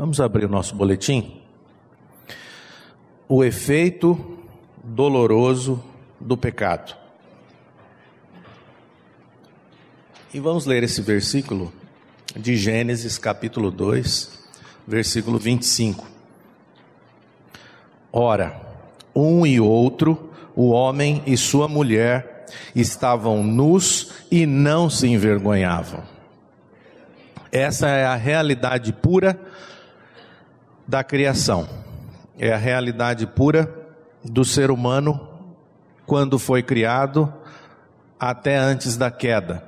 Vamos abrir o nosso boletim. O efeito doloroso do pecado. E vamos ler esse versículo de Gênesis capítulo 2, versículo 25. Ora, um e outro, o homem e sua mulher, estavam nus e não se envergonhavam. Essa é a realidade pura da criação. É a realidade pura do ser humano quando foi criado até antes da queda.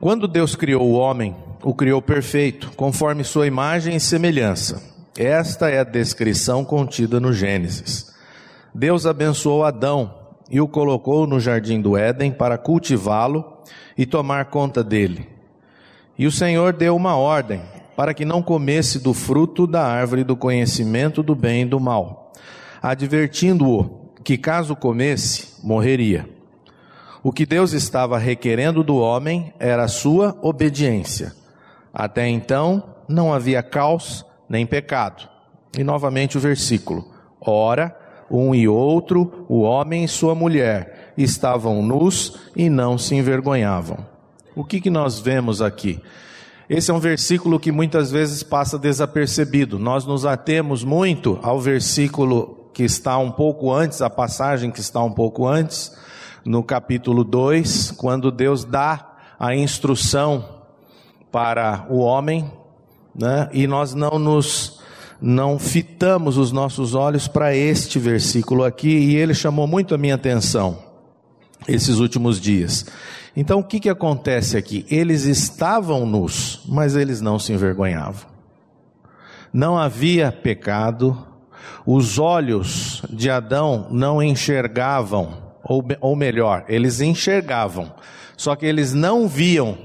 Quando Deus criou o homem, o criou perfeito, conforme sua imagem e semelhança. Esta é a descrição contida no Gênesis. Deus abençoou Adão e o colocou no jardim do Éden para cultivá-lo e tomar conta dele. E o Senhor deu uma ordem para que não comesse do fruto da árvore do conhecimento do bem e do mal, advertindo-o que caso comesse, morreria. O que Deus estava requerendo do homem era a sua obediência. Até então não havia caos nem pecado. E novamente o versículo: Ora, um e outro, o homem e sua mulher, estavam nus e não se envergonhavam. O que, que nós vemos aqui? Esse é um versículo que muitas vezes passa desapercebido. Nós nos atemos muito ao versículo que está um pouco antes, a passagem que está um pouco antes, no capítulo 2, quando Deus dá a instrução para o homem, né? e nós não nos não fitamos os nossos olhos para este versículo aqui, e ele chamou muito a minha atenção esses últimos dias. Então o que, que acontece aqui? Eles estavam nus, mas eles não se envergonhavam. Não havia pecado, os olhos de Adão não enxergavam, ou, ou melhor, eles enxergavam, só que eles não viam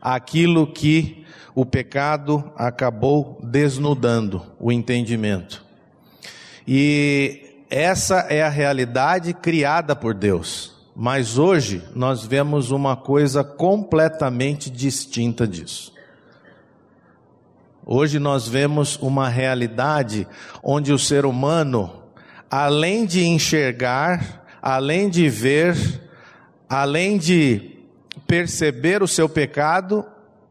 aquilo que o pecado acabou desnudando o entendimento. E essa é a realidade criada por Deus. Mas hoje nós vemos uma coisa completamente distinta disso. Hoje nós vemos uma realidade onde o ser humano, além de enxergar, além de ver, além de perceber o seu pecado,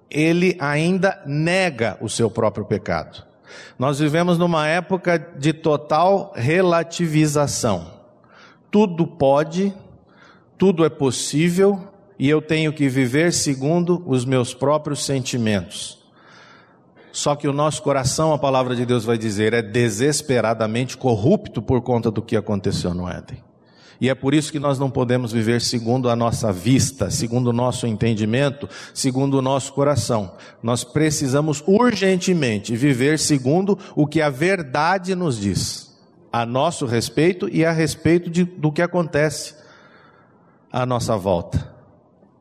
ele ainda nega o seu próprio pecado. Nós vivemos numa época de total relativização. Tudo pode, tudo é possível e eu tenho que viver segundo os meus próprios sentimentos. Só que o nosso coração, a palavra de Deus vai dizer, é desesperadamente corrupto por conta do que aconteceu no Éden. E é por isso que nós não podemos viver segundo a nossa vista, segundo o nosso entendimento, segundo o nosso coração. Nós precisamos urgentemente viver segundo o que a verdade nos diz, a nosso respeito e a respeito de, do que acontece à nossa volta.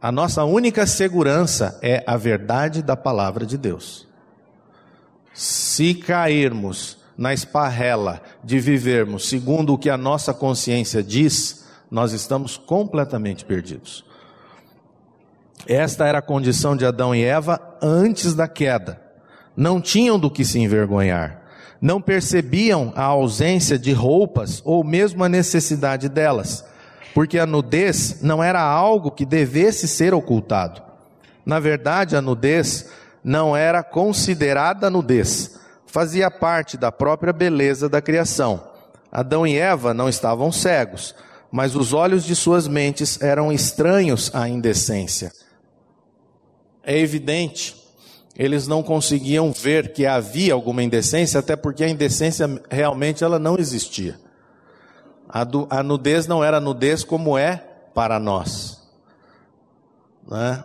A nossa única segurança é a verdade da palavra de Deus. Se cairmos na esparrela de vivermos segundo o que a nossa consciência diz, nós estamos completamente perdidos. Esta era a condição de Adão e Eva antes da queda. Não tinham do que se envergonhar. Não percebiam a ausência de roupas ou mesmo a necessidade delas porque a nudez não era algo que devesse ser ocultado. Na verdade, a nudez não era considerada nudez, fazia parte da própria beleza da criação. Adão e Eva não estavam cegos, mas os olhos de suas mentes eram estranhos à indecência. É evidente, eles não conseguiam ver que havia alguma indecência, até porque a indecência realmente ela não existia. A, do, a nudez não era nudez como é para nós. Né?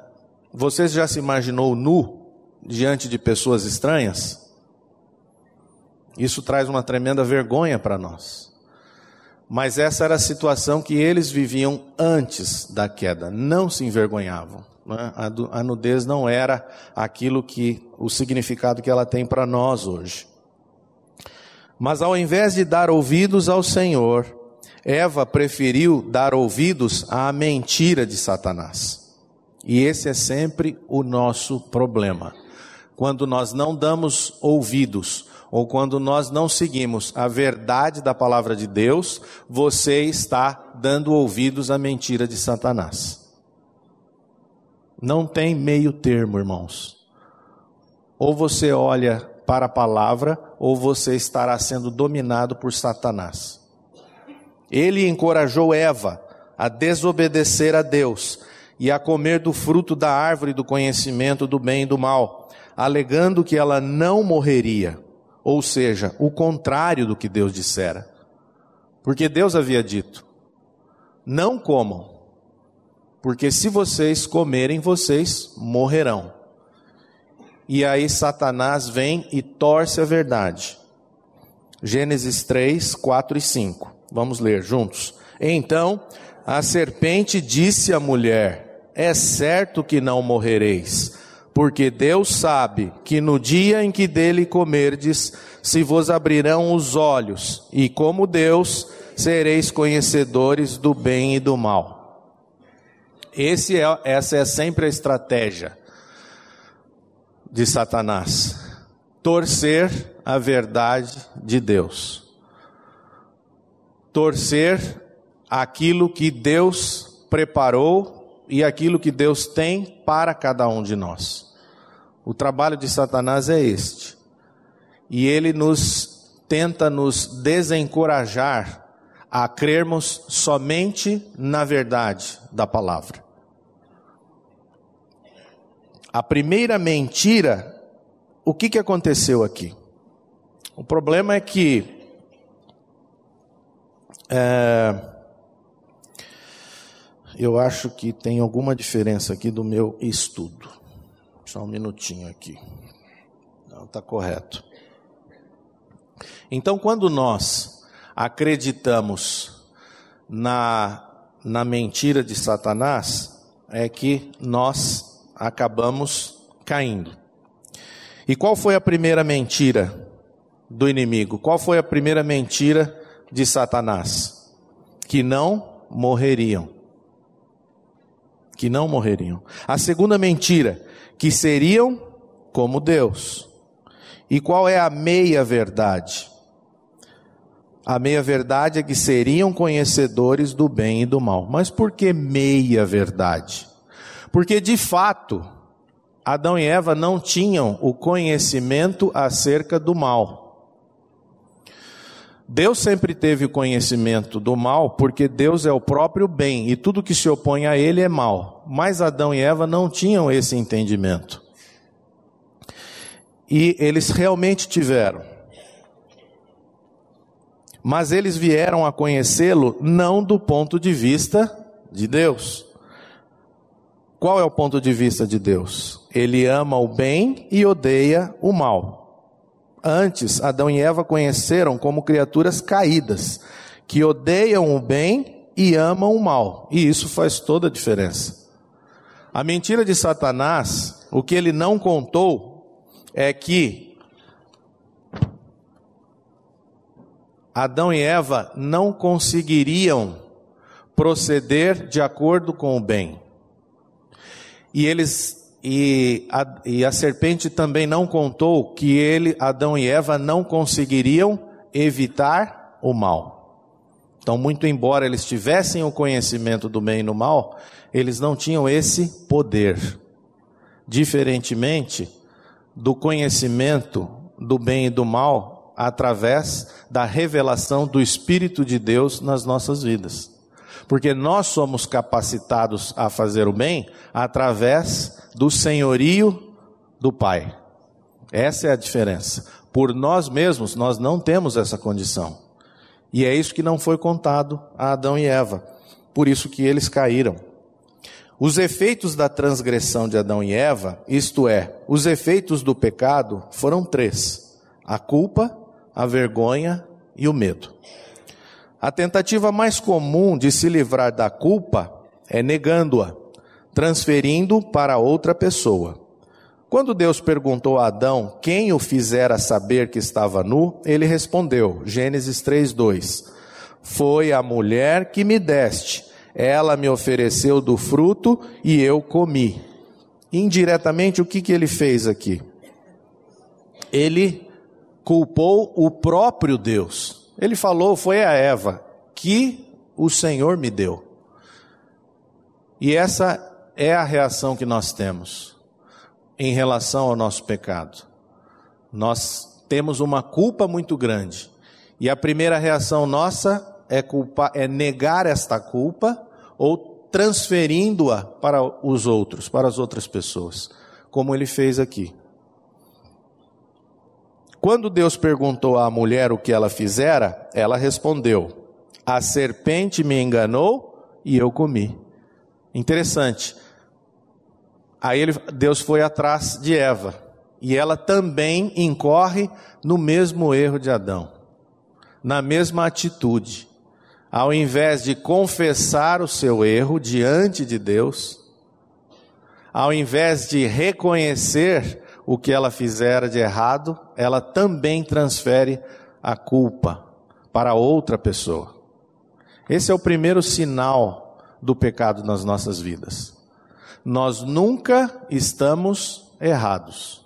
Você já se imaginou nu diante de pessoas estranhas? Isso traz uma tremenda vergonha para nós. Mas essa era a situação que eles viviam antes da queda, não se envergonhavam. Né? A, a nudez não era aquilo que, o significado que ela tem para nós hoje. Mas ao invés de dar ouvidos ao Senhor, Eva preferiu dar ouvidos à mentira de Satanás. E esse é sempre o nosso problema. quando nós não damos ouvidos ou quando nós não seguimos a verdade da palavra de Deus, você está dando ouvidos à mentira de Satanás. Não tem meio termo, irmãos. Ou você olha para a palavra, ou você estará sendo dominado por Satanás. Ele encorajou Eva a desobedecer a Deus e a comer do fruto da árvore do conhecimento do bem e do mal, alegando que ela não morreria, ou seja, o contrário do que Deus dissera. Porque Deus havia dito: não comam, porque se vocês comerem, vocês morrerão. E aí Satanás vem e torce a verdade. Gênesis 3, 4 e 5. Vamos ler juntos. Então a serpente disse à mulher: É certo que não morrereis, porque Deus sabe que no dia em que dele comerdes, se vos abrirão os olhos, e como Deus, sereis conhecedores do bem e do mal. É, essa é sempre a estratégia de Satanás: torcer a verdade de Deus, torcer aquilo que Deus preparou e aquilo que Deus tem para cada um de nós. O trabalho de Satanás é este. E ele nos tenta nos desencorajar a crermos somente na verdade da palavra. A primeira mentira, o que, que aconteceu aqui? O problema é que é, eu acho que tem alguma diferença aqui do meu estudo. Só um minutinho aqui. Não, está correto. Então, quando nós acreditamos na, na mentira de Satanás, é que nós acabamos caindo. E qual foi a primeira mentira do inimigo? Qual foi a primeira mentira de Satanás? Que não morreriam que não morreriam. A segunda mentira, que seriam como Deus. E qual é a meia-verdade? A meia-verdade é que seriam conhecedores do bem e do mal. Mas por que meia-verdade? Porque de fato, Adão e Eva não tinham o conhecimento acerca do mal. Deus sempre teve conhecimento do mal, porque Deus é o próprio bem e tudo que se opõe a ele é mal. Mas Adão e Eva não tinham esse entendimento. E eles realmente tiveram. Mas eles vieram a conhecê-lo não do ponto de vista de Deus. Qual é o ponto de vista de Deus? Ele ama o bem e odeia o mal. Antes, Adão e Eva conheceram como criaturas caídas, que odeiam o bem e amam o mal. E isso faz toda a diferença. A mentira de Satanás, o que ele não contou, é que Adão e Eva não conseguiriam proceder de acordo com o bem. E eles e a, e a serpente também não contou que ele, Adão e Eva, não conseguiriam evitar o mal. Então, muito embora eles tivessem o conhecimento do bem e do mal, eles não tinham esse poder. Diferentemente do conhecimento do bem e do mal através da revelação do Espírito de Deus nas nossas vidas. Porque nós somos capacitados a fazer o bem através do senhorio do Pai. Essa é a diferença. Por nós mesmos, nós não temos essa condição. E é isso que não foi contado a Adão e Eva. Por isso que eles caíram. Os efeitos da transgressão de Adão e Eva, isto é, os efeitos do pecado, foram três: a culpa, a vergonha e o medo. A tentativa mais comum de se livrar da culpa é negando-a, transferindo para outra pessoa. Quando Deus perguntou a Adão quem o fizera saber que estava nu, ele respondeu, Gênesis 3:2: Foi a mulher que me deste. Ela me ofereceu do fruto e eu comi. Indiretamente, o que, que ele fez aqui? ele culpou o próprio Deus. Ele falou, foi a Eva, que o Senhor me deu. E essa é a reação que nós temos em relação ao nosso pecado. Nós temos uma culpa muito grande. E a primeira reação nossa é, é negar esta culpa ou transferindo-a para os outros, para as outras pessoas, como ele fez aqui. Quando Deus perguntou à mulher o que ela fizera, ela respondeu: A serpente me enganou e eu comi. Interessante. Aí ele, Deus foi atrás de Eva e ela também incorre no mesmo erro de Adão, na mesma atitude. Ao invés de confessar o seu erro diante de Deus, ao invés de reconhecer o que ela fizera de errado, ela também transfere a culpa para outra pessoa. Esse é o primeiro sinal do pecado nas nossas vidas. Nós nunca estamos errados.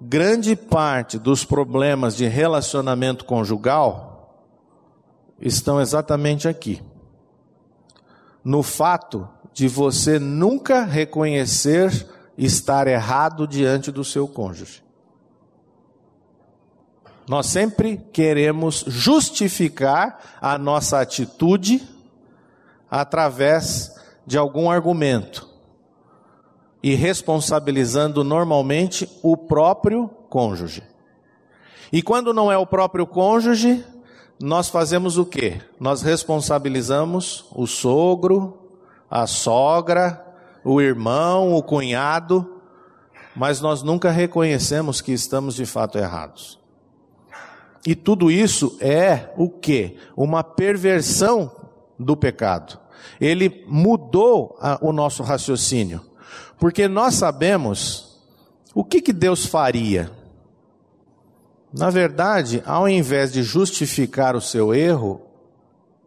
Grande parte dos problemas de relacionamento conjugal estão exatamente aqui. No fato de você nunca reconhecer estar errado diante do seu cônjuge. Nós sempre queremos justificar a nossa atitude através de algum argumento e responsabilizando normalmente o próprio cônjuge. E quando não é o próprio cônjuge, nós fazemos o quê? Nós responsabilizamos o sogro, a sogra, o irmão, o cunhado, mas nós nunca reconhecemos que estamos de fato errados. E tudo isso é o que? Uma perversão do pecado. Ele mudou a, o nosso raciocínio, porque nós sabemos o que, que Deus faria. Na verdade, ao invés de justificar o seu erro,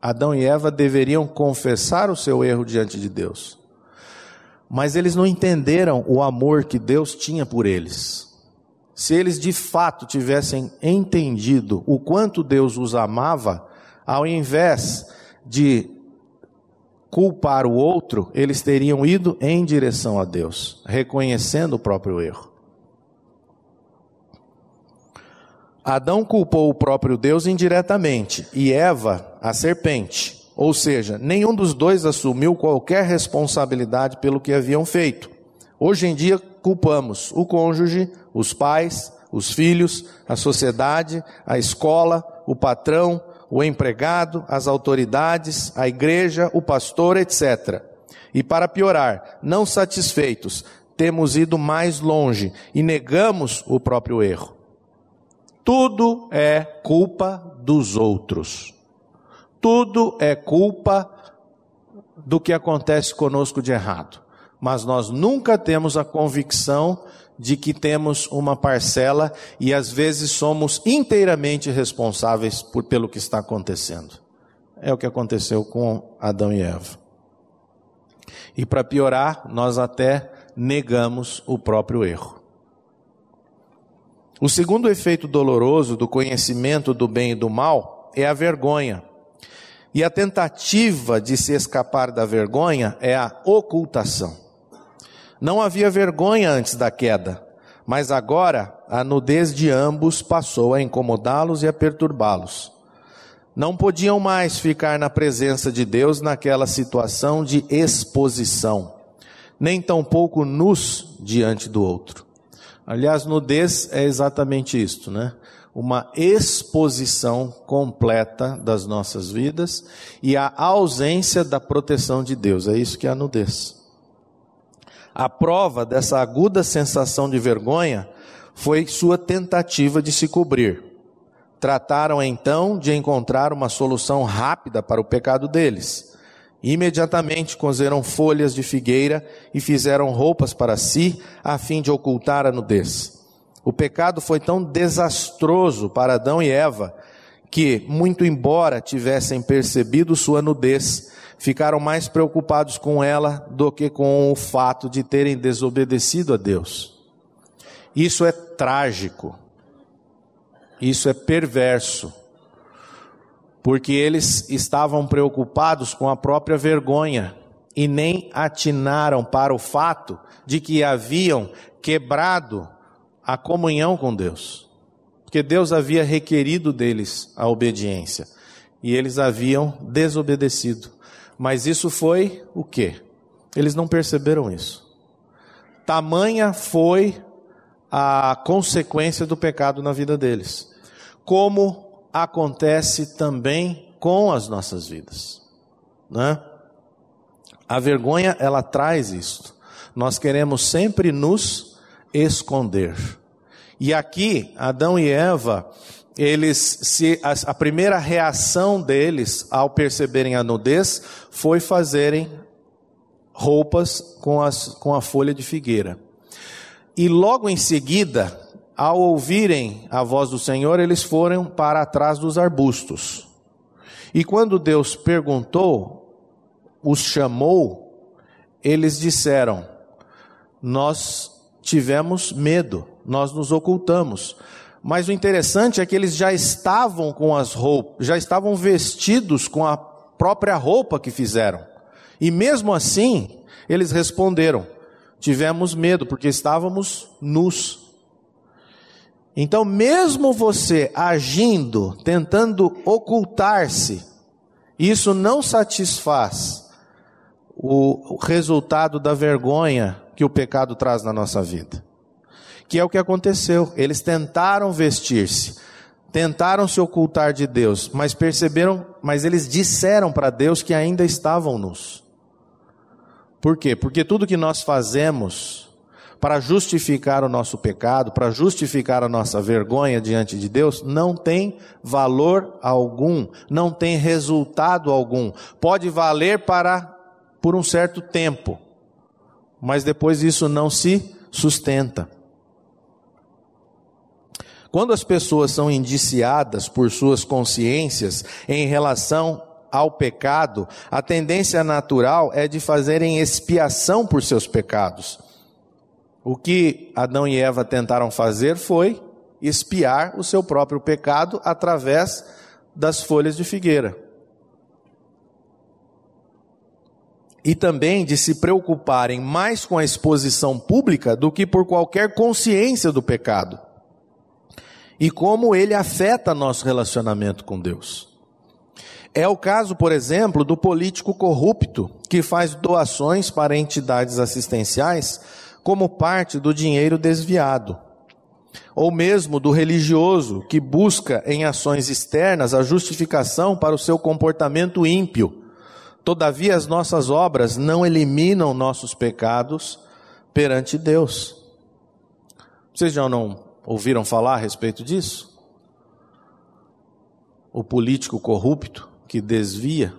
Adão e Eva deveriam confessar o seu erro diante de Deus mas eles não entenderam o amor que Deus tinha por eles. Se eles de fato tivessem entendido o quanto Deus os amava, ao invés de culpar o outro, eles teriam ido em direção a Deus, reconhecendo o próprio erro. Adão culpou o próprio Deus indiretamente e Eva, a serpente. Ou seja, nenhum dos dois assumiu qualquer responsabilidade pelo que haviam feito. Hoje em dia, culpamos o cônjuge, os pais, os filhos, a sociedade, a escola, o patrão, o empregado, as autoridades, a igreja, o pastor, etc. E para piorar, não satisfeitos, temos ido mais longe e negamos o próprio erro. Tudo é culpa dos outros tudo é culpa do que acontece conosco de errado. Mas nós nunca temos a convicção de que temos uma parcela e às vezes somos inteiramente responsáveis por pelo que está acontecendo. É o que aconteceu com Adão e Eva. E para piorar, nós até negamos o próprio erro. O segundo efeito doloroso do conhecimento do bem e do mal é a vergonha. E a tentativa de se escapar da vergonha é a ocultação. Não havia vergonha antes da queda, mas agora a nudez de ambos passou a incomodá-los e a perturbá-los. Não podiam mais ficar na presença de Deus naquela situação de exposição, nem tampouco nus diante do outro. Aliás, nudez é exatamente isto, né? Uma exposição completa das nossas vidas e a ausência da proteção de Deus. É isso que é a nudez. A prova dessa aguda sensação de vergonha foi sua tentativa de se cobrir. Trataram então de encontrar uma solução rápida para o pecado deles. Imediatamente cozeram folhas de figueira e fizeram roupas para si, a fim de ocultar a nudez. O pecado foi tão desastroso para Adão e Eva que, muito embora tivessem percebido sua nudez, ficaram mais preocupados com ela do que com o fato de terem desobedecido a Deus. Isso é trágico. Isso é perverso. Porque eles estavam preocupados com a própria vergonha e nem atinaram para o fato de que haviam quebrado a comunhão com Deus. Porque Deus havia requerido deles a obediência e eles haviam desobedecido. Mas isso foi o quê? Eles não perceberam isso. Tamanha foi a consequência do pecado na vida deles. Como acontece também com as nossas vidas, né? A vergonha ela traz isto. Nós queremos sempre nos esconder. E aqui Adão e Eva, eles se a, a primeira reação deles ao perceberem a nudez foi fazerem roupas com, as, com a folha de figueira. E logo em seguida, ao ouvirem a voz do Senhor, eles foram para trás dos arbustos. E quando Deus perguntou, os chamou, eles disseram: Nós tivemos medo, nós nos ocultamos. Mas o interessante é que eles já estavam com as roupas, já estavam vestidos com a própria roupa que fizeram. E mesmo assim, eles responderam: tivemos medo, porque estávamos nus. Então, mesmo você agindo, tentando ocultar-se, isso não satisfaz o resultado da vergonha que o pecado traz na nossa vida. Que é o que aconteceu. Eles tentaram vestir-se, tentaram se ocultar de Deus, mas perceberam, mas eles disseram para Deus que ainda estavam nus. Por quê? Porque tudo que nós fazemos para justificar o nosso pecado, para justificar a nossa vergonha diante de Deus, não tem valor algum, não tem resultado algum. Pode valer para por um certo tempo, mas depois isso não se sustenta. Quando as pessoas são indiciadas por suas consciências em relação ao pecado, a tendência natural é de fazerem expiação por seus pecados. O que Adão e Eva tentaram fazer foi expiar o seu próprio pecado através das folhas de figueira. E também de se preocuparem mais com a exposição pública do que por qualquer consciência do pecado. E como ele afeta nosso relacionamento com Deus. É o caso, por exemplo, do político corrupto que faz doações para entidades assistenciais como parte do dinheiro desviado. Ou mesmo do religioso que busca em ações externas a justificação para o seu comportamento ímpio. Todavia, as nossas obras não eliminam nossos pecados perante Deus. Vocês já não ouviram falar a respeito disso? O político corrupto que desvia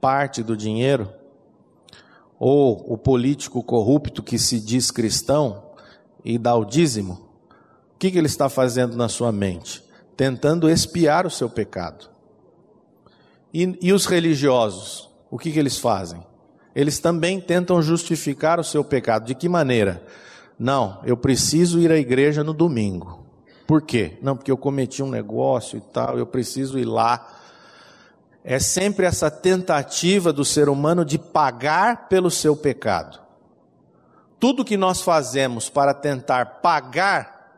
parte do dinheiro, ou o político corrupto que se diz cristão e dá o dízimo, o que, ele está fazendo na sua mente? Tentando espiar o seu pecado. E, e os religiosos, o que, que eles fazem? Eles também tentam justificar o seu pecado. De que maneira? Não, eu preciso ir à igreja no domingo. Por quê? Não, porque eu cometi um negócio e tal, eu preciso ir lá é sempre essa tentativa do ser humano de pagar pelo seu pecado. Tudo que nós fazemos para tentar pagar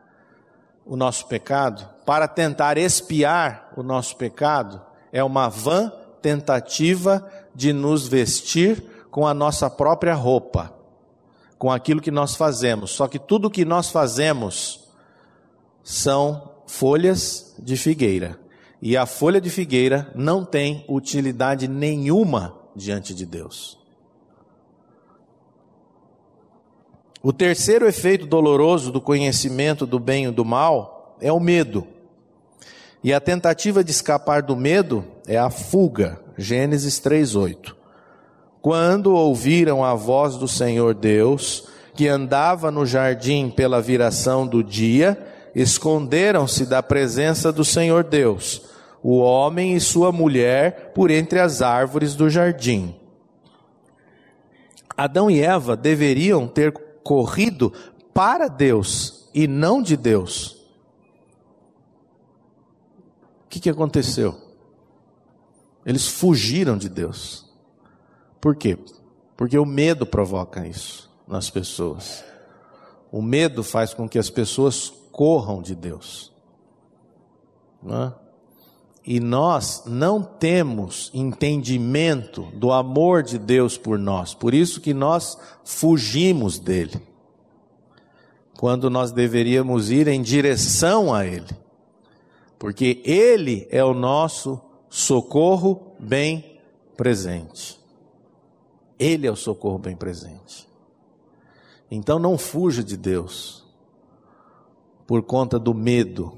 o nosso pecado, para tentar expiar o nosso pecado, é uma vã tentativa de nos vestir com a nossa própria roupa, com aquilo que nós fazemos. Só que tudo que nós fazemos são folhas de figueira e a folha de figueira não tem utilidade nenhuma diante de Deus. O terceiro efeito doloroso do conhecimento do bem e do mal é o medo. E a tentativa de escapar do medo é a fuga. Gênesis 3:8. Quando ouviram a voz do Senhor Deus, que andava no jardim pela viração do dia, esconderam-se da presença do Senhor Deus o homem e sua mulher por entre as árvores do jardim. Adão e Eva deveriam ter corrido para Deus e não de Deus. O que, que aconteceu? Eles fugiram de Deus. Por quê? Porque o medo provoca isso nas pessoas. O medo faz com que as pessoas corram de Deus. Não é? E nós não temos entendimento do amor de Deus por nós, por isso que nós fugimos dele, quando nós deveríamos ir em direção a Ele, porque Ele é o nosso socorro bem presente. Ele é o socorro bem presente. Então não fuja de Deus por conta do medo.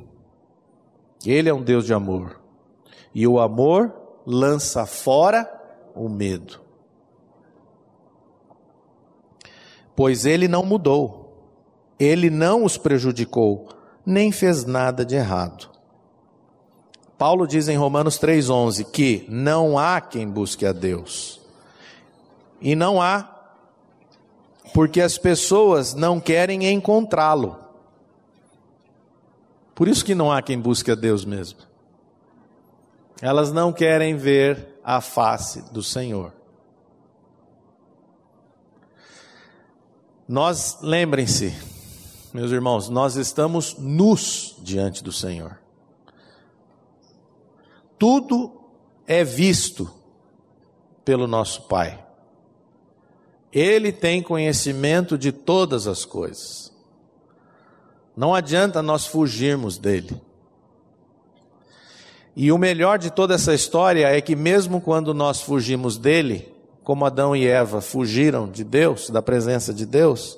Ele é um Deus de amor. E o amor lança fora o medo. Pois ele não mudou. Ele não os prejudicou, nem fez nada de errado. Paulo diz em Romanos 3,11 que não há quem busque a Deus. E não há, porque as pessoas não querem encontrá-lo. Por isso que não há quem busque a Deus mesmo. Elas não querem ver a face do Senhor. Nós, lembrem-se, meus irmãos, nós estamos nus diante do Senhor tudo é visto pelo nosso Pai. Ele tem conhecimento de todas as coisas. Não adianta nós fugirmos dele. E o melhor de toda essa história é que, mesmo quando nós fugimos dele, como Adão e Eva fugiram de Deus, da presença de Deus,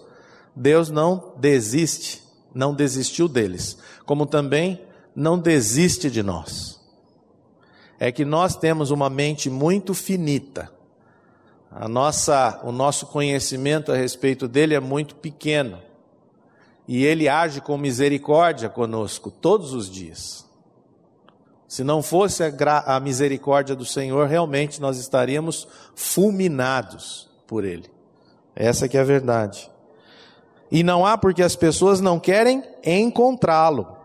Deus não desiste, não desistiu deles, como também não desiste de nós é que nós temos uma mente muito finita. A nossa, o nosso conhecimento a respeito dele é muito pequeno. E ele age com misericórdia conosco todos os dias. Se não fosse a, a misericórdia do Senhor, realmente nós estaríamos fulminados por ele. Essa que é a verdade. E não há porque as pessoas não querem encontrá-lo.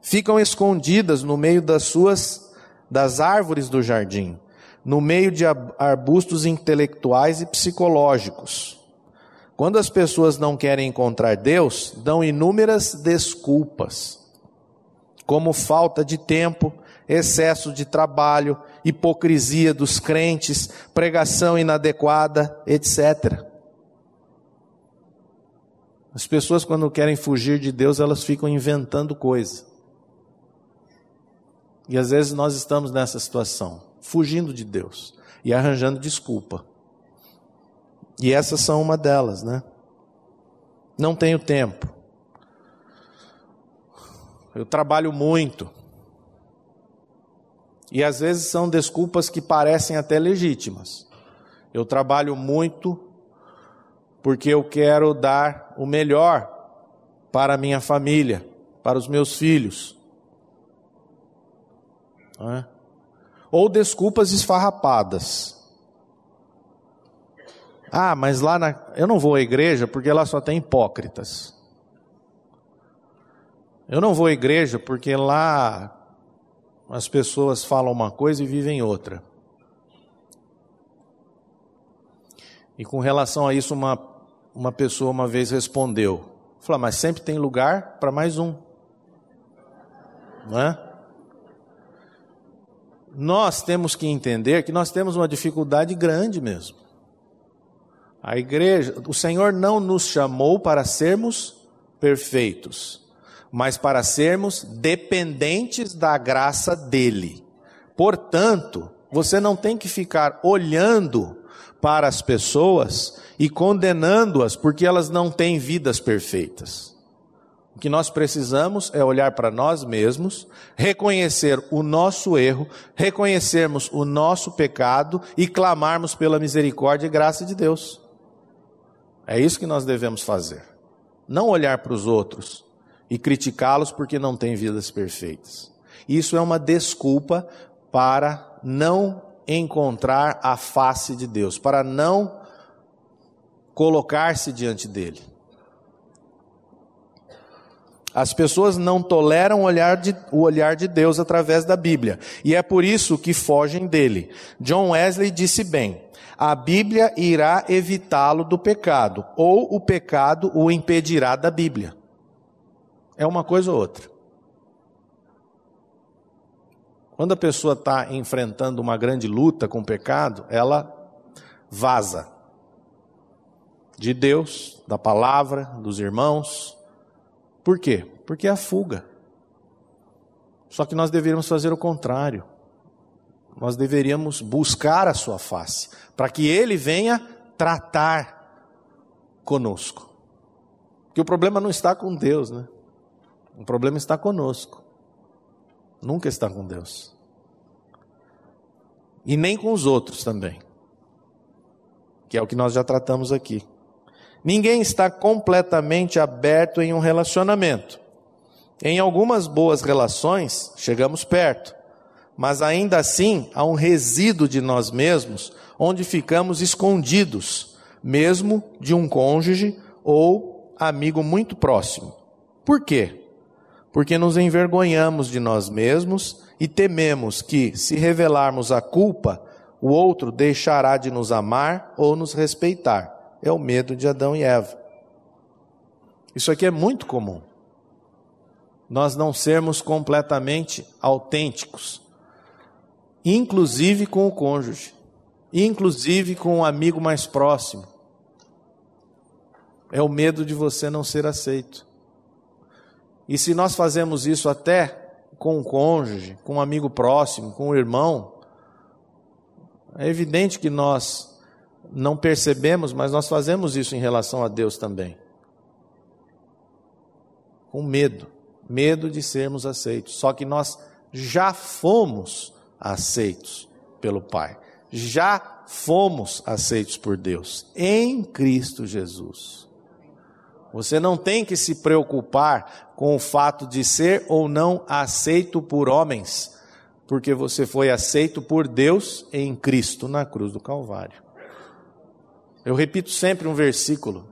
Ficam escondidas no meio das suas das árvores do jardim, no meio de arbustos intelectuais e psicológicos. Quando as pessoas não querem encontrar Deus, dão inúmeras desculpas, como falta de tempo, excesso de trabalho, hipocrisia dos crentes, pregação inadequada, etc. As pessoas, quando querem fugir de Deus, elas ficam inventando coisas. E às vezes nós estamos nessa situação, fugindo de Deus e arranjando desculpa. E essas são uma delas, né? Não tenho tempo. Eu trabalho muito. E às vezes são desculpas que parecem até legítimas. Eu trabalho muito porque eu quero dar o melhor para a minha família, para os meus filhos. É? Ou desculpas esfarrapadas. Ah, mas lá na. Eu não vou à igreja porque lá só tem hipócritas. Eu não vou à igreja porque lá as pessoas falam uma coisa e vivem outra. E com relação a isso, uma, uma pessoa uma vez respondeu: Falou, mas sempre tem lugar para mais um. Não é? Nós temos que entender que nós temos uma dificuldade grande mesmo. A igreja, o Senhor não nos chamou para sermos perfeitos, mas para sermos dependentes da graça dele. Portanto, você não tem que ficar olhando para as pessoas e condenando-as porque elas não têm vidas perfeitas. O que nós precisamos é olhar para nós mesmos, reconhecer o nosso erro, reconhecermos o nosso pecado e clamarmos pela misericórdia e graça de Deus. É isso que nós devemos fazer. Não olhar para os outros e criticá-los porque não têm vidas perfeitas. Isso é uma desculpa para não encontrar a face de Deus, para não colocar-se diante dele. As pessoas não toleram o olhar, de, o olhar de Deus através da Bíblia. E é por isso que fogem dele. John Wesley disse bem: a Bíblia irá evitá-lo do pecado, ou o pecado o impedirá da Bíblia. É uma coisa ou outra. Quando a pessoa está enfrentando uma grande luta com o pecado, ela vaza de Deus, da palavra, dos irmãos. Por quê? Porque é a fuga. Só que nós deveríamos fazer o contrário. Nós deveríamos buscar a sua face, para que ele venha tratar conosco. Porque o problema não está com Deus, né? O problema está conosco. Nunca está com Deus. E nem com os outros também. Que é o que nós já tratamos aqui. Ninguém está completamente aberto em um relacionamento. Em algumas boas relações, chegamos perto, mas ainda assim há um resíduo de nós mesmos onde ficamos escondidos, mesmo de um cônjuge ou amigo muito próximo. Por quê? Porque nos envergonhamos de nós mesmos e tememos que, se revelarmos a culpa, o outro deixará de nos amar ou nos respeitar. É o medo de Adão e Eva. Isso aqui é muito comum. Nós não sermos completamente autênticos, inclusive com o cônjuge, inclusive com o amigo mais próximo. É o medo de você não ser aceito. E se nós fazemos isso até com o cônjuge, com um amigo próximo, com o irmão, é evidente que nós não percebemos, mas nós fazemos isso em relação a Deus também. Com medo, medo de sermos aceitos. Só que nós já fomos aceitos pelo Pai, já fomos aceitos por Deus em Cristo Jesus. Você não tem que se preocupar com o fato de ser ou não aceito por homens, porque você foi aceito por Deus em Cristo na cruz do Calvário. Eu repito sempre um versículo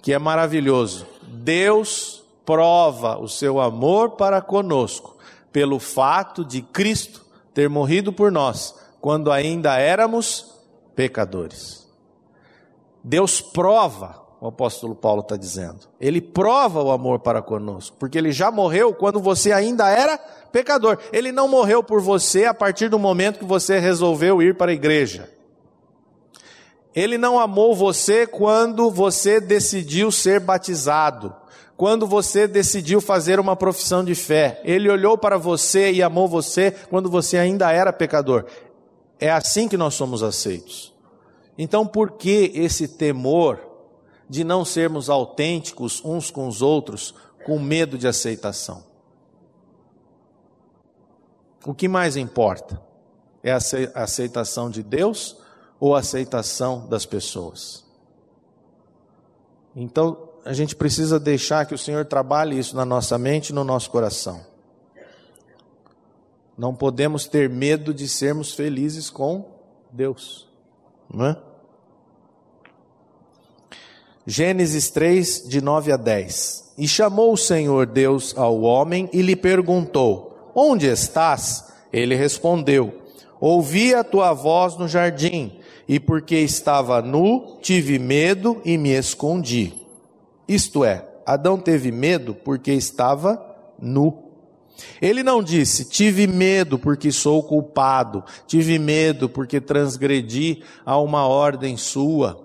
que é maravilhoso. Deus prova o seu amor para conosco pelo fato de Cristo ter morrido por nós quando ainda éramos pecadores. Deus prova o apóstolo Paulo está dizendo. Ele prova o amor para conosco, porque ele já morreu quando você ainda era pecador. Ele não morreu por você a partir do momento que você resolveu ir para a igreja. Ele não amou você quando você decidiu ser batizado, quando você decidiu fazer uma profissão de fé. Ele olhou para você e amou você quando você ainda era pecador. É assim que nós somos aceitos. Então, por que esse temor de não sermos autênticos uns com os outros, com medo de aceitação. O que mais importa? É a aceitação de Deus ou aceitação das pessoas? Então, a gente precisa deixar que o Senhor trabalhe isso na nossa mente e no nosso coração. Não podemos ter medo de sermos felizes com Deus, não é? Gênesis 3, de 9 a 10. E chamou o Senhor Deus ao homem e lhe perguntou: Onde estás? Ele respondeu: Ouvi a tua voz no jardim, e porque estava nu, tive medo e me escondi. Isto é, Adão teve medo porque estava nu. Ele não disse, tive medo porque sou culpado, tive medo porque transgredi a uma ordem sua.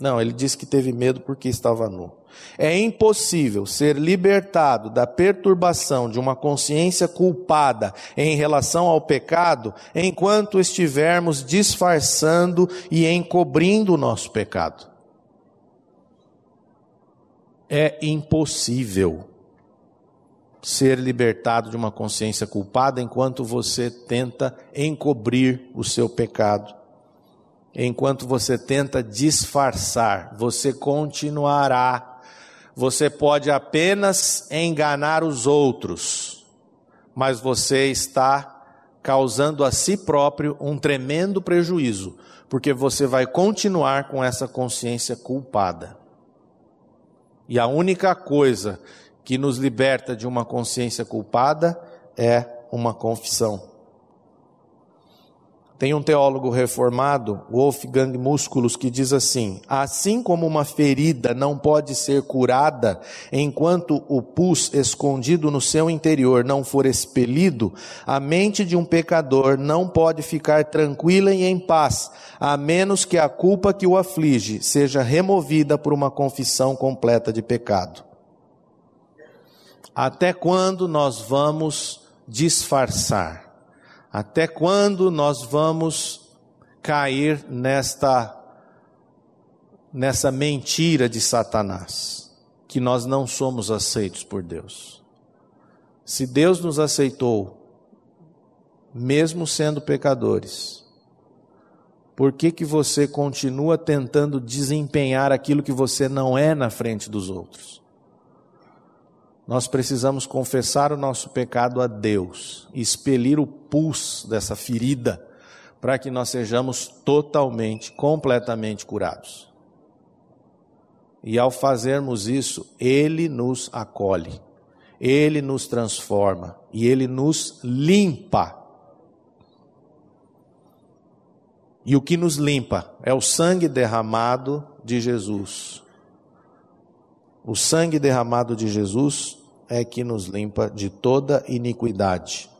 Não, ele disse que teve medo porque estava nu. É impossível ser libertado da perturbação de uma consciência culpada em relação ao pecado enquanto estivermos disfarçando e encobrindo o nosso pecado. É impossível ser libertado de uma consciência culpada enquanto você tenta encobrir o seu pecado enquanto você tenta disfarçar, você continuará. Você pode apenas enganar os outros, mas você está causando a si próprio um tremendo prejuízo, porque você vai continuar com essa consciência culpada. E a única coisa que nos liberta de uma consciência culpada é uma confissão. Tem um teólogo reformado, Wolfgang Músculos, que diz assim: Assim como uma ferida não pode ser curada enquanto o pus escondido no seu interior não for expelido, a mente de um pecador não pode ficar tranquila e em paz, a menos que a culpa que o aflige seja removida por uma confissão completa de pecado. Até quando nós vamos disfarçar? Até quando nós vamos cair nesta nessa mentira de Satanás, que nós não somos aceitos por Deus? Se Deus nos aceitou, mesmo sendo pecadores, por que que você continua tentando desempenhar aquilo que você não é na frente dos outros? Nós precisamos confessar o nosso pecado a Deus, expelir o pus dessa ferida, para que nós sejamos totalmente, completamente curados. E ao fazermos isso, Ele nos acolhe, Ele nos transforma e Ele nos limpa. E o que nos limpa é o sangue derramado de Jesus. O sangue derramado de Jesus é que nos limpa de toda iniquidade.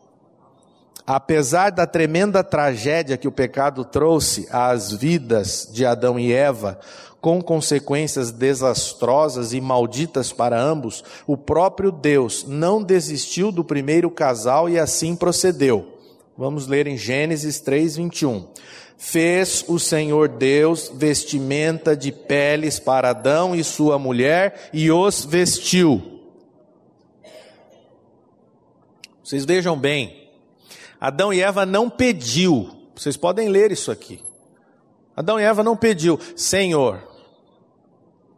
Apesar da tremenda tragédia que o pecado trouxe às vidas de Adão e Eva, com consequências desastrosas e malditas para ambos, o próprio Deus não desistiu do primeiro casal e assim procedeu. Vamos ler em Gênesis 3:21. Fez o Senhor Deus vestimenta de peles para Adão e sua mulher e os vestiu. Vocês vejam bem, Adão e Eva não pediu, vocês podem ler isso aqui. Adão e Eva não pediu, Senhor.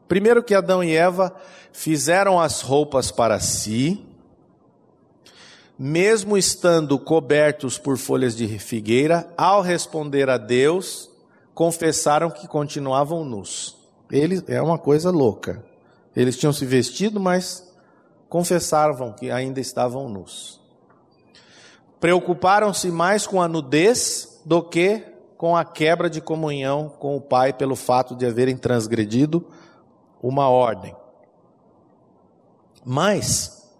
Primeiro que Adão e Eva fizeram as roupas para si, mesmo estando cobertos por folhas de figueira, ao responder a Deus, confessaram que continuavam nus. Ele é uma coisa louca. Eles tinham se vestido, mas confessavam que ainda estavam nus preocuparam-se mais com a nudez do que com a quebra de comunhão com o Pai pelo fato de haverem transgredido uma ordem. Mas,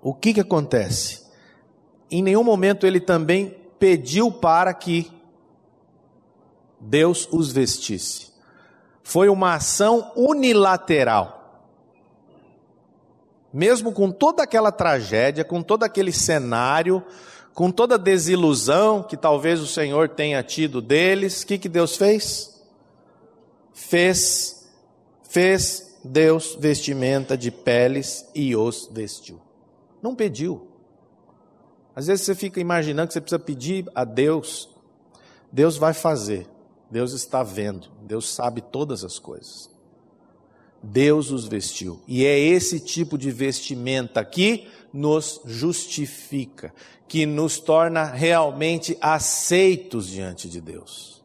o que, que acontece? Em nenhum momento ele também pediu para que Deus os vestisse. Foi uma ação unilateral mesmo com toda aquela tragédia, com todo aquele cenário, com toda a desilusão que talvez o Senhor tenha tido deles, o que, que Deus fez? Fez, fez Deus vestimenta de peles e os vestiu. Não pediu. Às vezes você fica imaginando que você precisa pedir a Deus, Deus vai fazer, Deus está vendo, Deus sabe todas as coisas. Deus os vestiu. E é esse tipo de vestimenta que nos justifica, que nos torna realmente aceitos diante de Deus.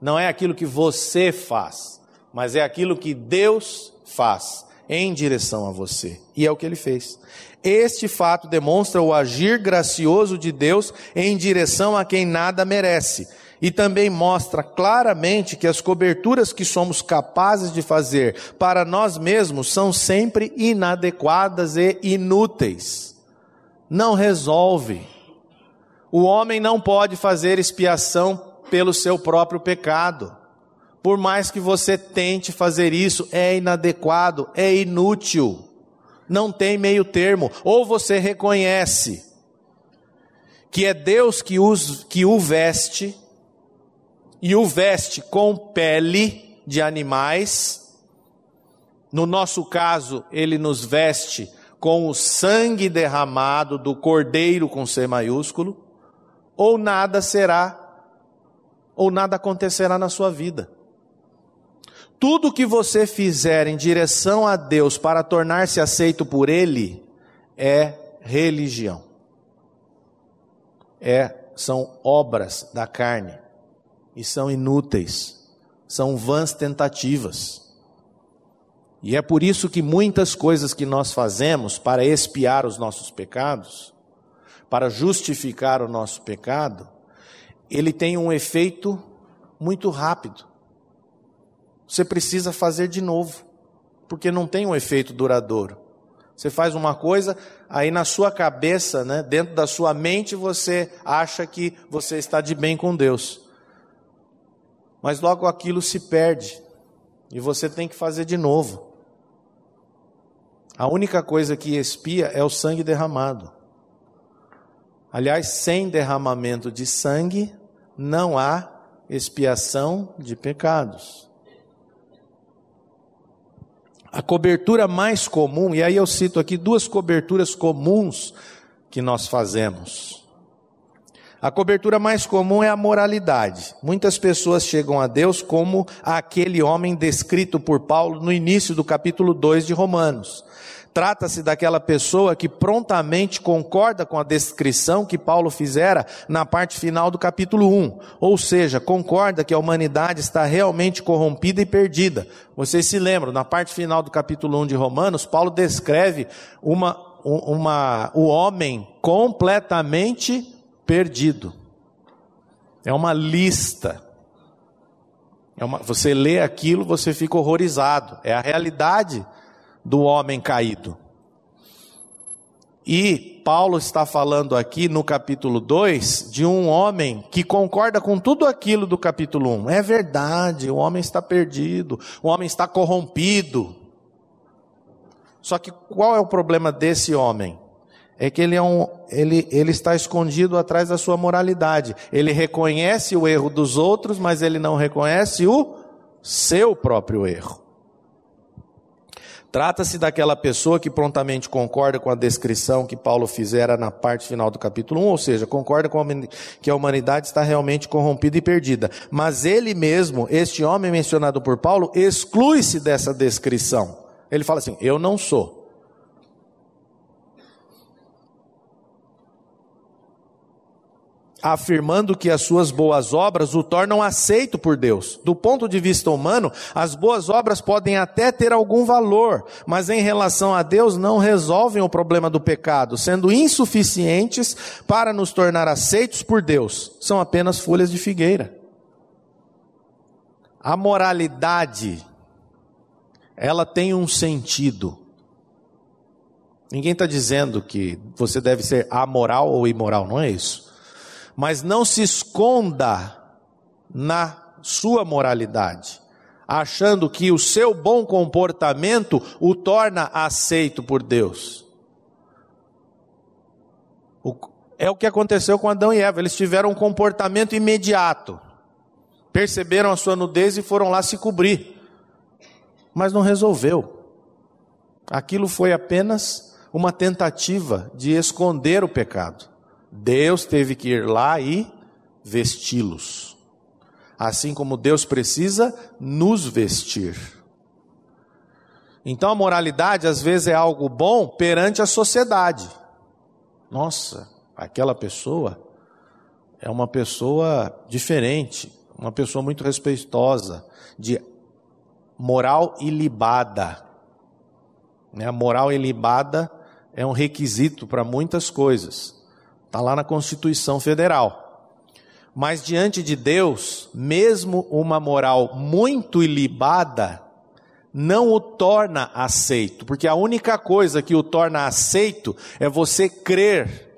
Não é aquilo que você faz, mas é aquilo que Deus faz em direção a você. E é o que ele fez. Este fato demonstra o agir gracioso de Deus em direção a quem nada merece e também mostra claramente que as coberturas que somos capazes de fazer para nós mesmos são sempre inadequadas e inúteis. Não resolve. O homem não pode fazer expiação pelo seu próprio pecado. Por mais que você tente fazer isso, é inadequado, é inútil. Não tem meio termo. Ou você reconhece que é Deus que, os, que o veste, e o veste com pele de animais. No nosso caso, ele nos veste com o sangue derramado do cordeiro com C maiúsculo, ou nada será, ou nada acontecerá na sua vida. Tudo que você fizer em direção a Deus para tornar-se aceito por Ele é religião. É, são obras da carne e são inúteis, são vãs tentativas. E é por isso que muitas coisas que nós fazemos para expiar os nossos pecados, para justificar o nosso pecado, ele tem um efeito muito rápido. Você precisa fazer de novo, porque não tem um efeito duradouro. Você faz uma coisa, aí na sua cabeça, né, dentro da sua mente, você acha que você está de bem com Deus. Mas logo aquilo se perde e você tem que fazer de novo. A única coisa que expia é o sangue derramado. Aliás, sem derramamento de sangue, não há expiação de pecados. A cobertura mais comum, e aí eu cito aqui duas coberturas comuns que nós fazemos. A cobertura mais comum é a moralidade. Muitas pessoas chegam a Deus como aquele homem descrito por Paulo no início do capítulo 2 de Romanos. Trata-se daquela pessoa que prontamente concorda com a descrição que Paulo fizera na parte final do capítulo 1, ou seja, concorda que a humanidade está realmente corrompida e perdida. Vocês se lembram, na parte final do capítulo 1 de Romanos, Paulo descreve uma, uma, o homem completamente perdido. É uma lista. É uma, você lê aquilo, você fica horrorizado. É a realidade do homem caído. E Paulo está falando aqui no capítulo 2 de um homem que concorda com tudo aquilo do capítulo 1. Um. É verdade, o homem está perdido, o homem está corrompido. Só que qual é o problema desse homem? É que ele, é um, ele, ele está escondido atrás da sua moralidade. Ele reconhece o erro dos outros, mas ele não reconhece o seu próprio erro. Trata-se daquela pessoa que prontamente concorda com a descrição que Paulo fizera na parte final do capítulo 1, ou seja, concorda com a, que a humanidade está realmente corrompida e perdida. Mas ele mesmo, este homem mencionado por Paulo, exclui-se dessa descrição. Ele fala assim: Eu não sou. Afirmando que as suas boas obras o tornam aceito por Deus. Do ponto de vista humano, as boas obras podem até ter algum valor, mas em relação a Deus não resolvem o problema do pecado, sendo insuficientes para nos tornar aceitos por Deus. São apenas folhas de figueira. A moralidade, ela tem um sentido. Ninguém está dizendo que você deve ser amoral ou imoral, não é isso mas não se esconda na sua moralidade, achando que o seu bom comportamento o torna aceito por Deus. É o que aconteceu com Adão e Eva, eles tiveram um comportamento imediato, perceberam a sua nudez e foram lá se cobrir, mas não resolveu. Aquilo foi apenas uma tentativa de esconder o pecado. Deus teve que ir lá e vesti-los. Assim como Deus precisa nos vestir. Então a moralidade às vezes é algo bom perante a sociedade. Nossa, aquela pessoa é uma pessoa diferente, uma pessoa muito respeitosa, de moral ilibada. Né, a moral ilibada é um requisito para muitas coisas. Está lá na Constituição Federal. Mas diante de Deus, mesmo uma moral muito ilibada, não o torna aceito, porque a única coisa que o torna aceito é você crer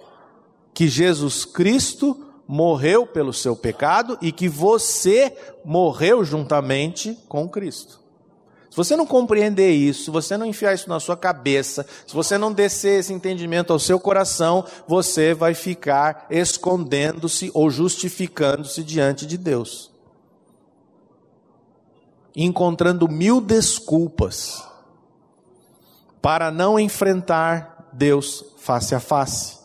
que Jesus Cristo morreu pelo seu pecado e que você morreu juntamente com Cristo. Se você não compreender isso, se você não enfiar isso na sua cabeça, se você não descer esse entendimento ao seu coração, você vai ficar escondendo-se ou justificando-se diante de Deus. Encontrando mil desculpas para não enfrentar Deus face a face.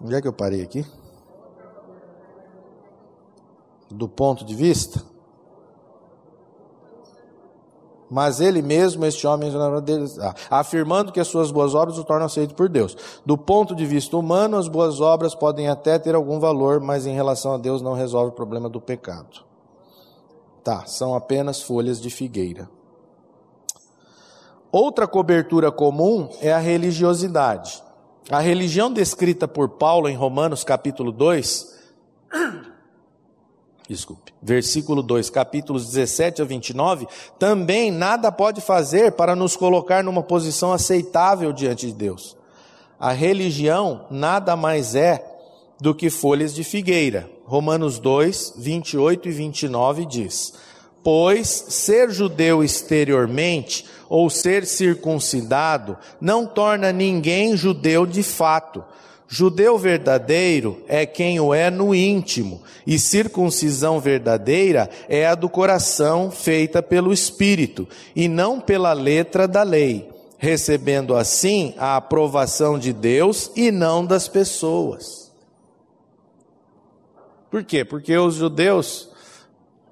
Onde é que eu parei aqui? Do ponto de vista? mas ele mesmo, este homem, afirmando que as suas boas obras o tornam aceito por Deus. Do ponto de vista humano, as boas obras podem até ter algum valor, mas em relação a Deus não resolve o problema do pecado. Tá, são apenas folhas de figueira. Outra cobertura comum é a religiosidade. A religião descrita por Paulo em Romanos capítulo 2 desculpe, versículo 2, capítulos 17 a 29, também nada pode fazer para nos colocar numa posição aceitável diante de Deus. A religião nada mais é do que folhas de figueira. Romanos 2, 28 e 29 diz: Pois ser judeu exteriormente ou ser circuncidado não torna ninguém judeu de fato Judeu verdadeiro é quem o é no íntimo, e circuncisão verdadeira é a do coração, feita pelo Espírito, e não pela letra da lei, recebendo assim a aprovação de Deus e não das pessoas. Por quê? Porque os judeus,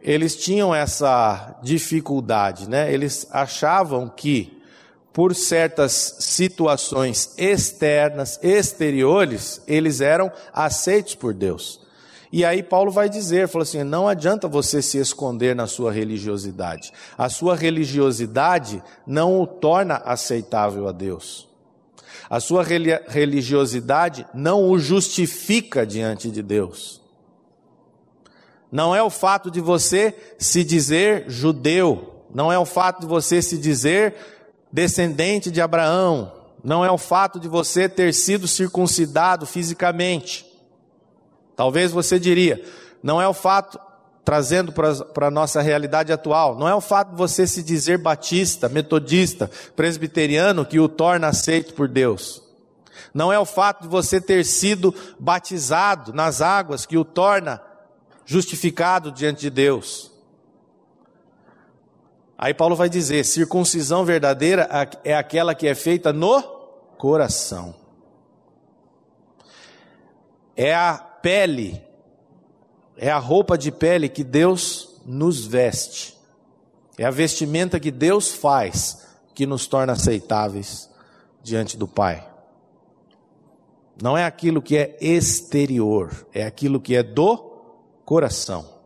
eles tinham essa dificuldade, né? Eles achavam que por certas situações externas, exteriores, eles eram aceitos por Deus. E aí Paulo vai dizer, falou assim, não adianta você se esconder na sua religiosidade. A sua religiosidade não o torna aceitável a Deus. A sua religiosidade não o justifica diante de Deus. Não é o fato de você se dizer judeu, não é o fato de você se dizer descendente de Abraão, não é o fato de você ter sido circuncidado fisicamente. Talvez você diria, não é o fato, trazendo para a nossa realidade atual, não é o fato de você se dizer batista, metodista, presbiteriano que o torna aceito por Deus. Não é o fato de você ter sido batizado nas águas que o torna justificado diante de Deus. Aí Paulo vai dizer: circuncisão verdadeira é aquela que é feita no coração. É a pele, é a roupa de pele que Deus nos veste. É a vestimenta que Deus faz que nos torna aceitáveis diante do Pai. Não é aquilo que é exterior, é aquilo que é do coração.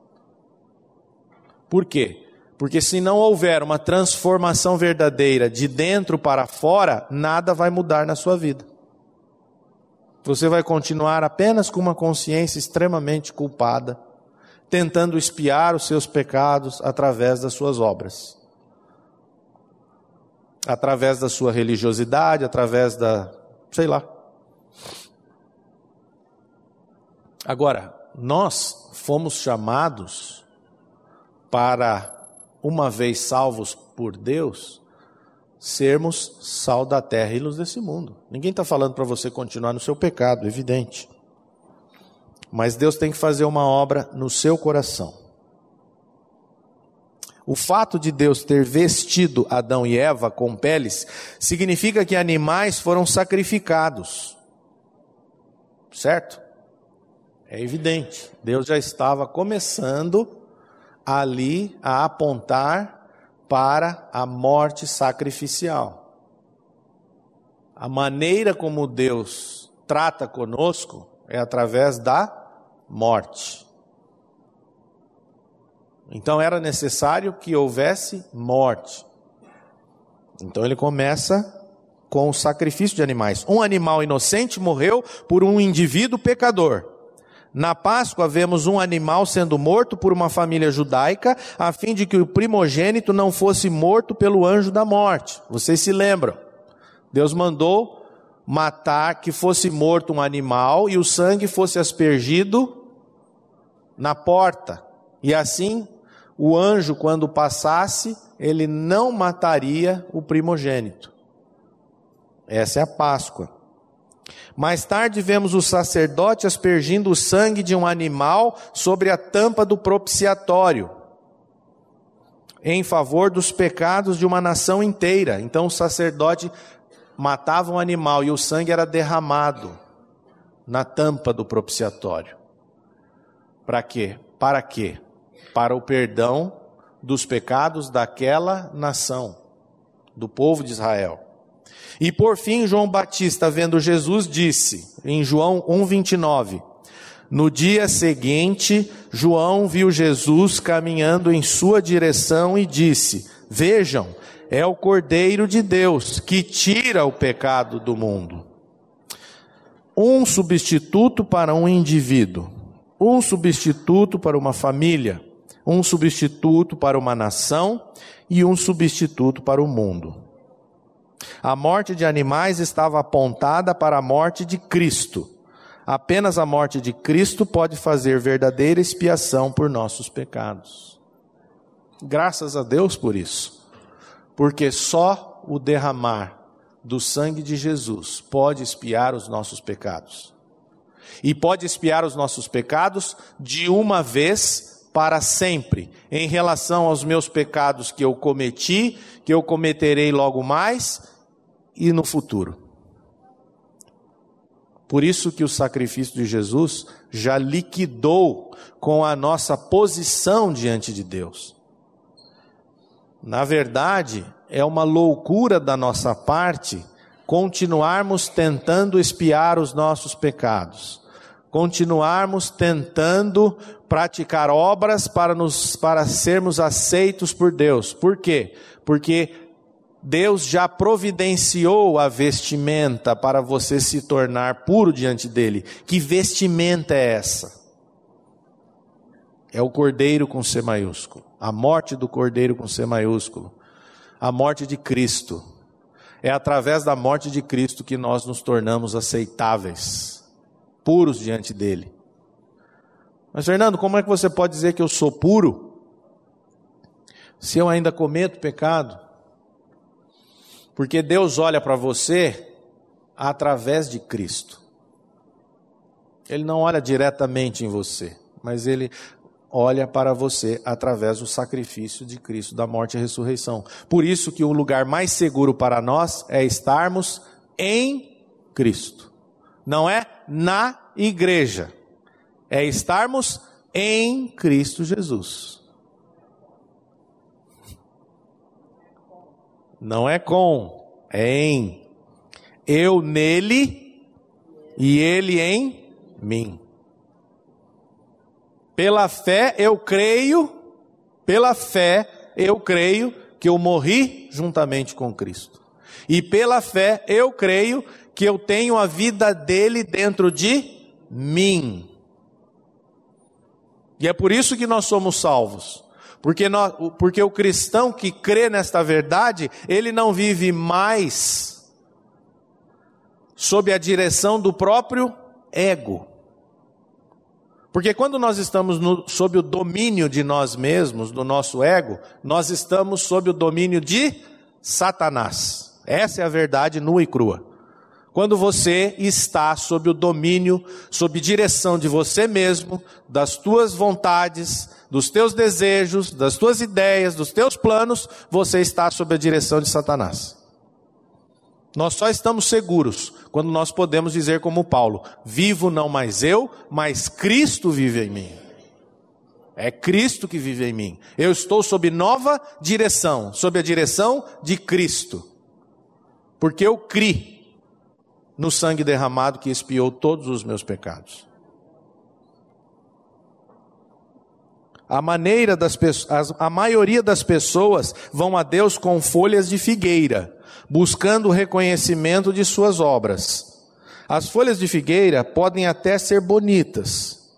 Por quê? Porque se não houver uma transformação verdadeira de dentro para fora, nada vai mudar na sua vida. Você vai continuar apenas com uma consciência extremamente culpada, tentando espiar os seus pecados através das suas obras. Através da sua religiosidade, através da, sei lá. Agora, nós fomos chamados para uma vez salvos por Deus, sermos sal da terra e luz desse mundo. Ninguém está falando para você continuar no seu pecado, evidente. Mas Deus tem que fazer uma obra no seu coração. O fato de Deus ter vestido Adão e Eva com peles significa que animais foram sacrificados. Certo? É evidente. Deus já estava começando ali a apontar para a morte sacrificial. A maneira como Deus trata conosco é através da morte. Então era necessário que houvesse morte. Então ele começa com o sacrifício de animais. Um animal inocente morreu por um indivíduo pecador. Na Páscoa vemos um animal sendo morto por uma família judaica, a fim de que o primogênito não fosse morto pelo anjo da morte. Vocês se lembram? Deus mandou matar, que fosse morto um animal e o sangue fosse aspergido na porta. E assim, o anjo, quando passasse, ele não mataria o primogênito. Essa é a Páscoa. Mais tarde vemos o sacerdote aspergindo o sangue de um animal sobre a tampa do propiciatório, em favor dos pecados de uma nação inteira. Então o sacerdote matava um animal e o sangue era derramado na tampa do propiciatório. Para quê? Para quê? Para o perdão dos pecados daquela nação, do povo de Israel. E por fim, João Batista, vendo Jesus, disse, em João 1,29, no dia seguinte, João viu Jesus caminhando em sua direção e disse: Vejam, é o Cordeiro de Deus que tira o pecado do mundo. Um substituto para um indivíduo, um substituto para uma família, um substituto para uma nação e um substituto para o mundo. A morte de animais estava apontada para a morte de Cristo. Apenas a morte de Cristo pode fazer verdadeira expiação por nossos pecados. Graças a Deus por isso, porque só o derramar do sangue de Jesus pode expiar os nossos pecados. E pode expiar os nossos pecados de uma vez para sempre, em relação aos meus pecados que eu cometi, que eu cometerei logo mais e no futuro. Por isso que o sacrifício de Jesus já liquidou com a nossa posição diante de Deus. Na verdade, é uma loucura da nossa parte continuarmos tentando espiar os nossos pecados, continuarmos tentando praticar obras para nos para sermos aceitos por Deus. Por quê? Porque Deus já providenciou a vestimenta para você se tornar puro diante dele. Que vestimenta é essa? É o cordeiro com C maiúsculo. A morte do cordeiro com C maiúsculo. A morte de Cristo. É através da morte de Cristo que nós nos tornamos aceitáveis, puros diante dele. Mas, Fernando, como é que você pode dizer que eu sou puro se eu ainda cometo pecado? Porque Deus olha para você através de Cristo. Ele não olha diretamente em você, mas ele olha para você através do sacrifício de Cristo, da morte e ressurreição. Por isso que o lugar mais seguro para nós é estarmos em Cristo. Não é na igreja. É estarmos em Cristo Jesus. Não é com, é em. Eu nele e ele em mim. Pela fé eu creio, pela fé eu creio que eu morri juntamente com Cristo. E pela fé eu creio que eu tenho a vida dele dentro de mim. E é por isso que nós somos salvos. Porque, nós, porque o cristão que crê nesta verdade, ele não vive mais sob a direção do próprio ego. Porque quando nós estamos no, sob o domínio de nós mesmos, do nosso ego, nós estamos sob o domínio de Satanás. Essa é a verdade nua e crua. Quando você está sob o domínio, sob direção de você mesmo, das tuas vontades, dos teus desejos, das tuas ideias, dos teus planos, você está sob a direção de Satanás. Nós só estamos seguros quando nós podemos dizer como Paulo: vivo não mais eu, mas Cristo vive em mim. É Cristo que vive em mim. Eu estou sob nova direção, sob a direção de Cristo. Porque eu criei no sangue derramado que expiou todos os meus pecados. A maneira das pessoas, a maioria das pessoas vão a Deus com folhas de figueira, buscando o reconhecimento de suas obras. As folhas de figueira podem até ser bonitas,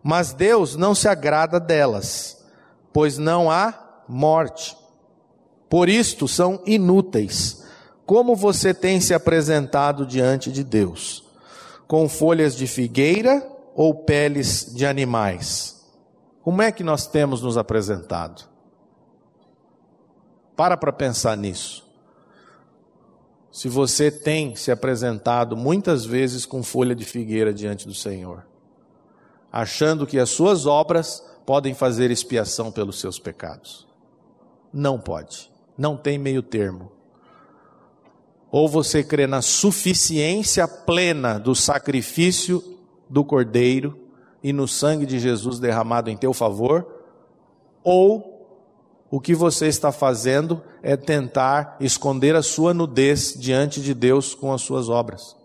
mas Deus não se agrada delas, pois não há morte. Por isto são inúteis. Como você tem se apresentado diante de Deus? Com folhas de figueira ou peles de animais? Como é que nós temos nos apresentado? Para para pensar nisso. Se você tem se apresentado muitas vezes com folha de figueira diante do Senhor, achando que as suas obras podem fazer expiação pelos seus pecados. Não pode. Não tem meio termo. Ou você crê na suficiência plena do sacrifício do Cordeiro, e no sangue de Jesus derramado em teu favor, ou o que você está fazendo é tentar esconder a sua nudez diante de Deus com as suas obras.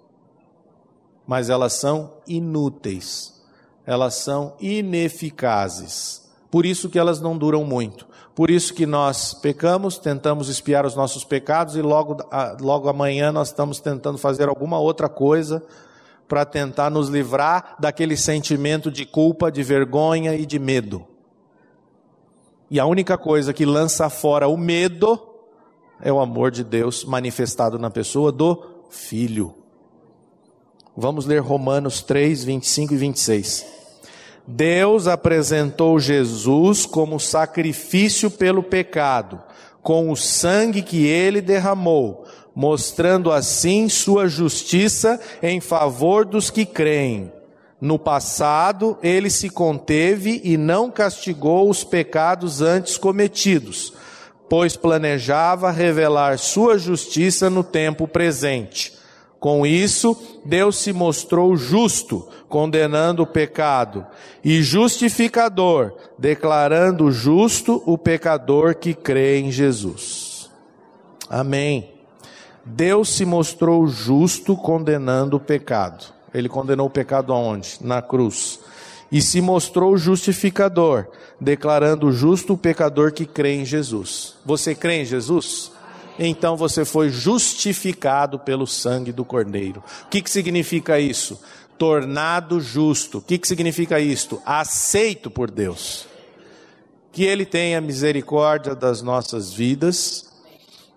Mas elas são inúteis, elas são ineficazes. Por isso que elas não duram muito. Por isso que nós pecamos, tentamos espiar os nossos pecados e logo, logo amanhã nós estamos tentando fazer alguma outra coisa para tentar nos livrar daquele sentimento de culpa, de vergonha e de medo. E a única coisa que lança fora o medo é o amor de Deus manifestado na pessoa do Filho. Vamos ler Romanos 3, 25 e 26. Deus apresentou Jesus como sacrifício pelo pecado, com o sangue que ele derramou, mostrando assim sua justiça em favor dos que creem. No passado, ele se conteve e não castigou os pecados antes cometidos, pois planejava revelar sua justiça no tempo presente. Com isso, Deus se mostrou justo, condenando o pecado, e justificador, declarando justo o pecador que crê em Jesus. Amém. Deus se mostrou justo, condenando o pecado. Ele condenou o pecado aonde? Na cruz. E se mostrou justificador, declarando justo o pecador que crê em Jesus. Você crê em Jesus? Então você foi justificado pelo sangue do Cordeiro. O que, que significa isso? Tornado justo. O que, que significa isto? Aceito por Deus. Que Ele tenha misericórdia das nossas vidas,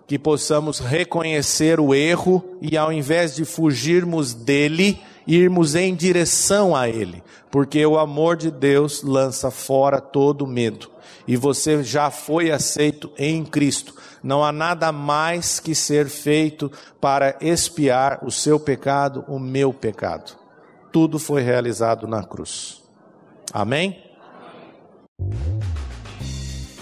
que possamos reconhecer o erro e ao invés de fugirmos dele, irmos em direção a Ele, porque o amor de Deus lança fora todo medo, e você já foi aceito em Cristo. Não há nada mais que ser feito para expiar o seu pecado, o meu pecado. Tudo foi realizado na cruz. Amém?